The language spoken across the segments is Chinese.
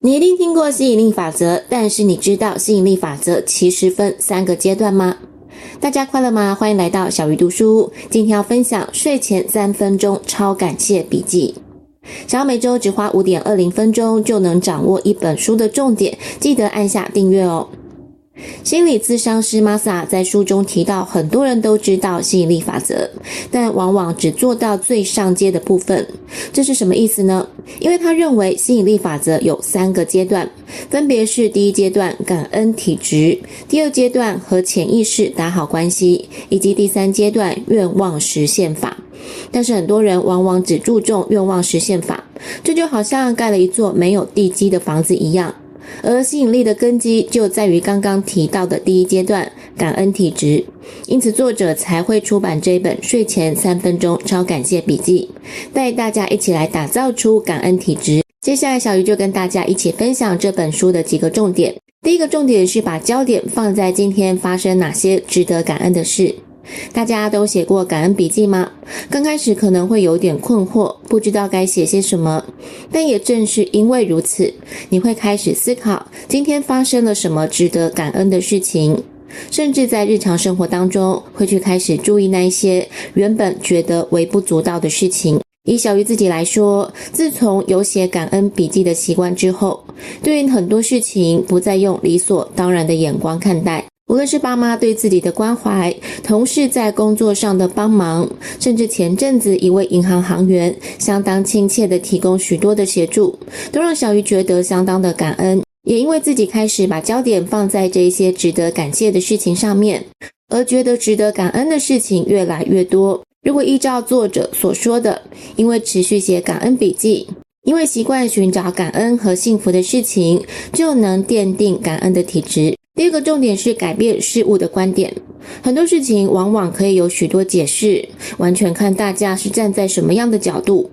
你一定听过吸引力法则，但是你知道吸引力法则其实分三个阶段吗？大家快乐吗？欢迎来到小鱼读书。今天要分享睡前三分钟超感谢笔记。想要每周只花五点二零分钟就能掌握一本书的重点，记得按下订阅哦。心理咨商师玛莎在书中提到，很多人都知道吸引力法则，但往往只做到最上阶的部分。这是什么意思呢？因为他认为吸引力法则有三个阶段，分别是第一阶段感恩体质，第二阶段和潜意识打好关系，以及第三阶段愿望实现法。但是很多人往往只注重愿望实现法，这就好像盖了一座没有地基的房子一样。而吸引力的根基就在于刚刚提到的第一阶段感恩体质，因此作者才会出版这本睡前三分钟超感谢笔记，带大家一起来打造出感恩体质。接下来，小鱼就跟大家一起分享这本书的几个重点。第一个重点是把焦点放在今天发生哪些值得感恩的事。大家都写过感恩笔记吗？刚开始可能会有点困惑，不知道该写些什么。但也正是因为如此，你会开始思考今天发生了什么值得感恩的事情，甚至在日常生活当中会去开始注意那一些原本觉得微不足道的事情。以小鱼自己来说，自从有写感恩笔记的习惯之后，对于很多事情不再用理所当然的眼光看待。无论是爸妈对自己的关怀，同事在工作上的帮忙，甚至前阵子一位银行行员相当亲切地提供许多的协助，都让小鱼觉得相当的感恩。也因为自己开始把焦点放在这些值得感谢的事情上面，而觉得值得感恩的事情越来越多。如果依照作者所说的，因为持续写感恩笔记，因为习惯寻找感恩和幸福的事情，就能奠定感恩的体质。第二个重点是改变事物的观点。很多事情往往可以有许多解释，完全看大家是站在什么样的角度。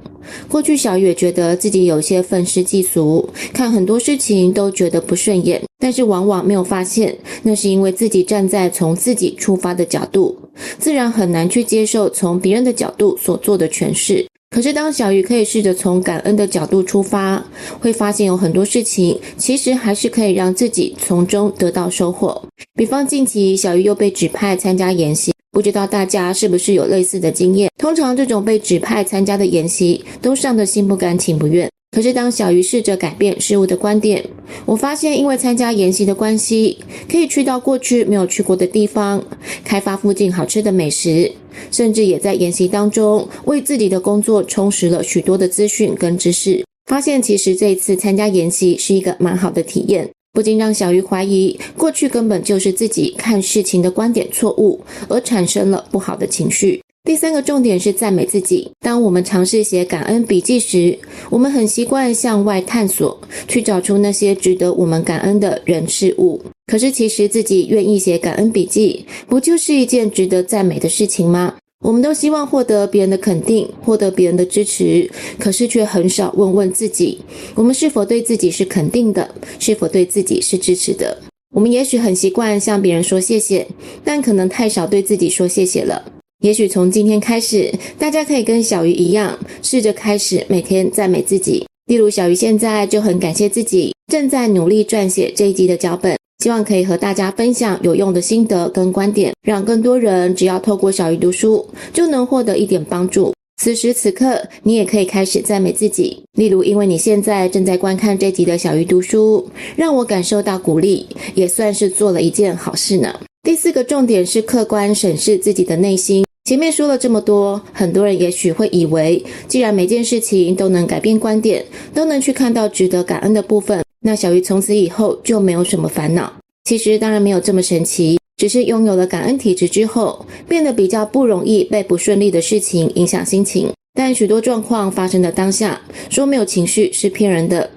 过去小鱼也觉得自己有些愤世嫉俗，看很多事情都觉得不顺眼，但是往往没有发现，那是因为自己站在从自己出发的角度，自然很难去接受从别人的角度所做的诠释。可是，当小鱼可以试着从感恩的角度出发，会发现有很多事情其实还是可以让自己从中得到收获。比方，近期小鱼又被指派参加演习，不知道大家是不是有类似的经验？通常这种被指派参加的研习，都上得心不甘情不愿。可是，当小鱼试着改变事物的观点，我发现，因为参加研习的关系，可以去到过去没有去过的地方，开发附近好吃的美食，甚至也在研习当中为自己的工作充实了许多的资讯跟知识。发现其实这一次参加研习是一个蛮好的体验，不禁让小鱼怀疑，过去根本就是自己看事情的观点错误，而产生了不好的情绪。第三个重点是赞美自己。当我们尝试写感恩笔记时，我们很习惯向外探索，去找出那些值得我们感恩的人事物。可是，其实自己愿意写感恩笔记，不就是一件值得赞美的事情吗？我们都希望获得别人的肯定，获得别人的支持，可是却很少问问自己：我们是否对自己是肯定的？是否对自己是支持的？我们也许很习惯向别人说谢谢，但可能太少对自己说谢谢了。也许从今天开始，大家可以跟小鱼一样，试着开始每天赞美自己。例如，小鱼现在就很感谢自己，正在努力撰写这一集的脚本，希望可以和大家分享有用的心得跟观点，让更多人只要透过小鱼读书，就能获得一点帮助。此时此刻，你也可以开始赞美自己。例如，因为你现在正在观看这集的小鱼读书，让我感受到鼓励，也算是做了一件好事呢。第四个重点是客观审视自己的内心。前面说了这么多，很多人也许会以为，既然每件事情都能改变观点，都能去看到值得感恩的部分，那小鱼从此以后就没有什么烦恼。其实当然没有这么神奇，只是拥有了感恩体质之后，变得比较不容易被不顺利的事情影响心情。但许多状况发生的当下，说没有情绪是骗人的。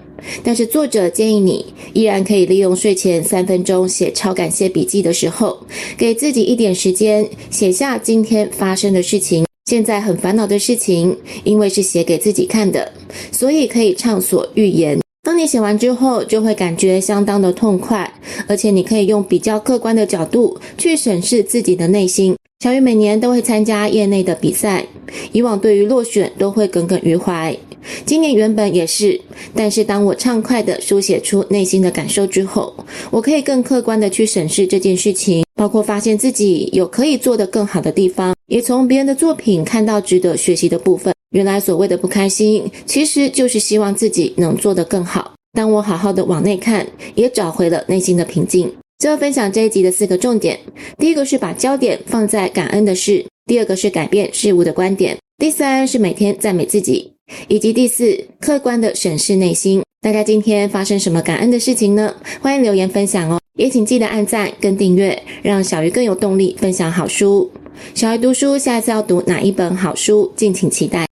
但是作者建议你依然可以利用睡前三分钟写超感谢笔记的时候，给自己一点时间写下今天发生的事情，现在很烦恼的事情，因为是写给自己看的，所以可以畅所欲言。你写完之后，就会感觉相当的痛快，而且你可以用比较客观的角度去审视自己的内心，小鱼每年都会参加业内的比赛，以往对于落选都会耿耿于怀。今年原本也是，但是当我畅快地书写出内心的感受之后，我可以更客观的去审视这件事情，包括发现自己有可以做得更好的地方，也从别人的作品看到值得学习的部分。原来所谓的不开心，其实就是希望自己能做得更好。当我好好的往内看，也找回了内心的平静。最后分享这一集的四个重点：第一个是把焦点放在感恩的事；第二个是改变事物的观点；第三是每天赞美自己；以及第四，客观的审视内心。大家今天发生什么感恩的事情呢？欢迎留言分享哦！也请记得按赞跟订阅，让小鱼更有动力分享好书。小鱼读书，下一次要读哪一本好书？敬请期待。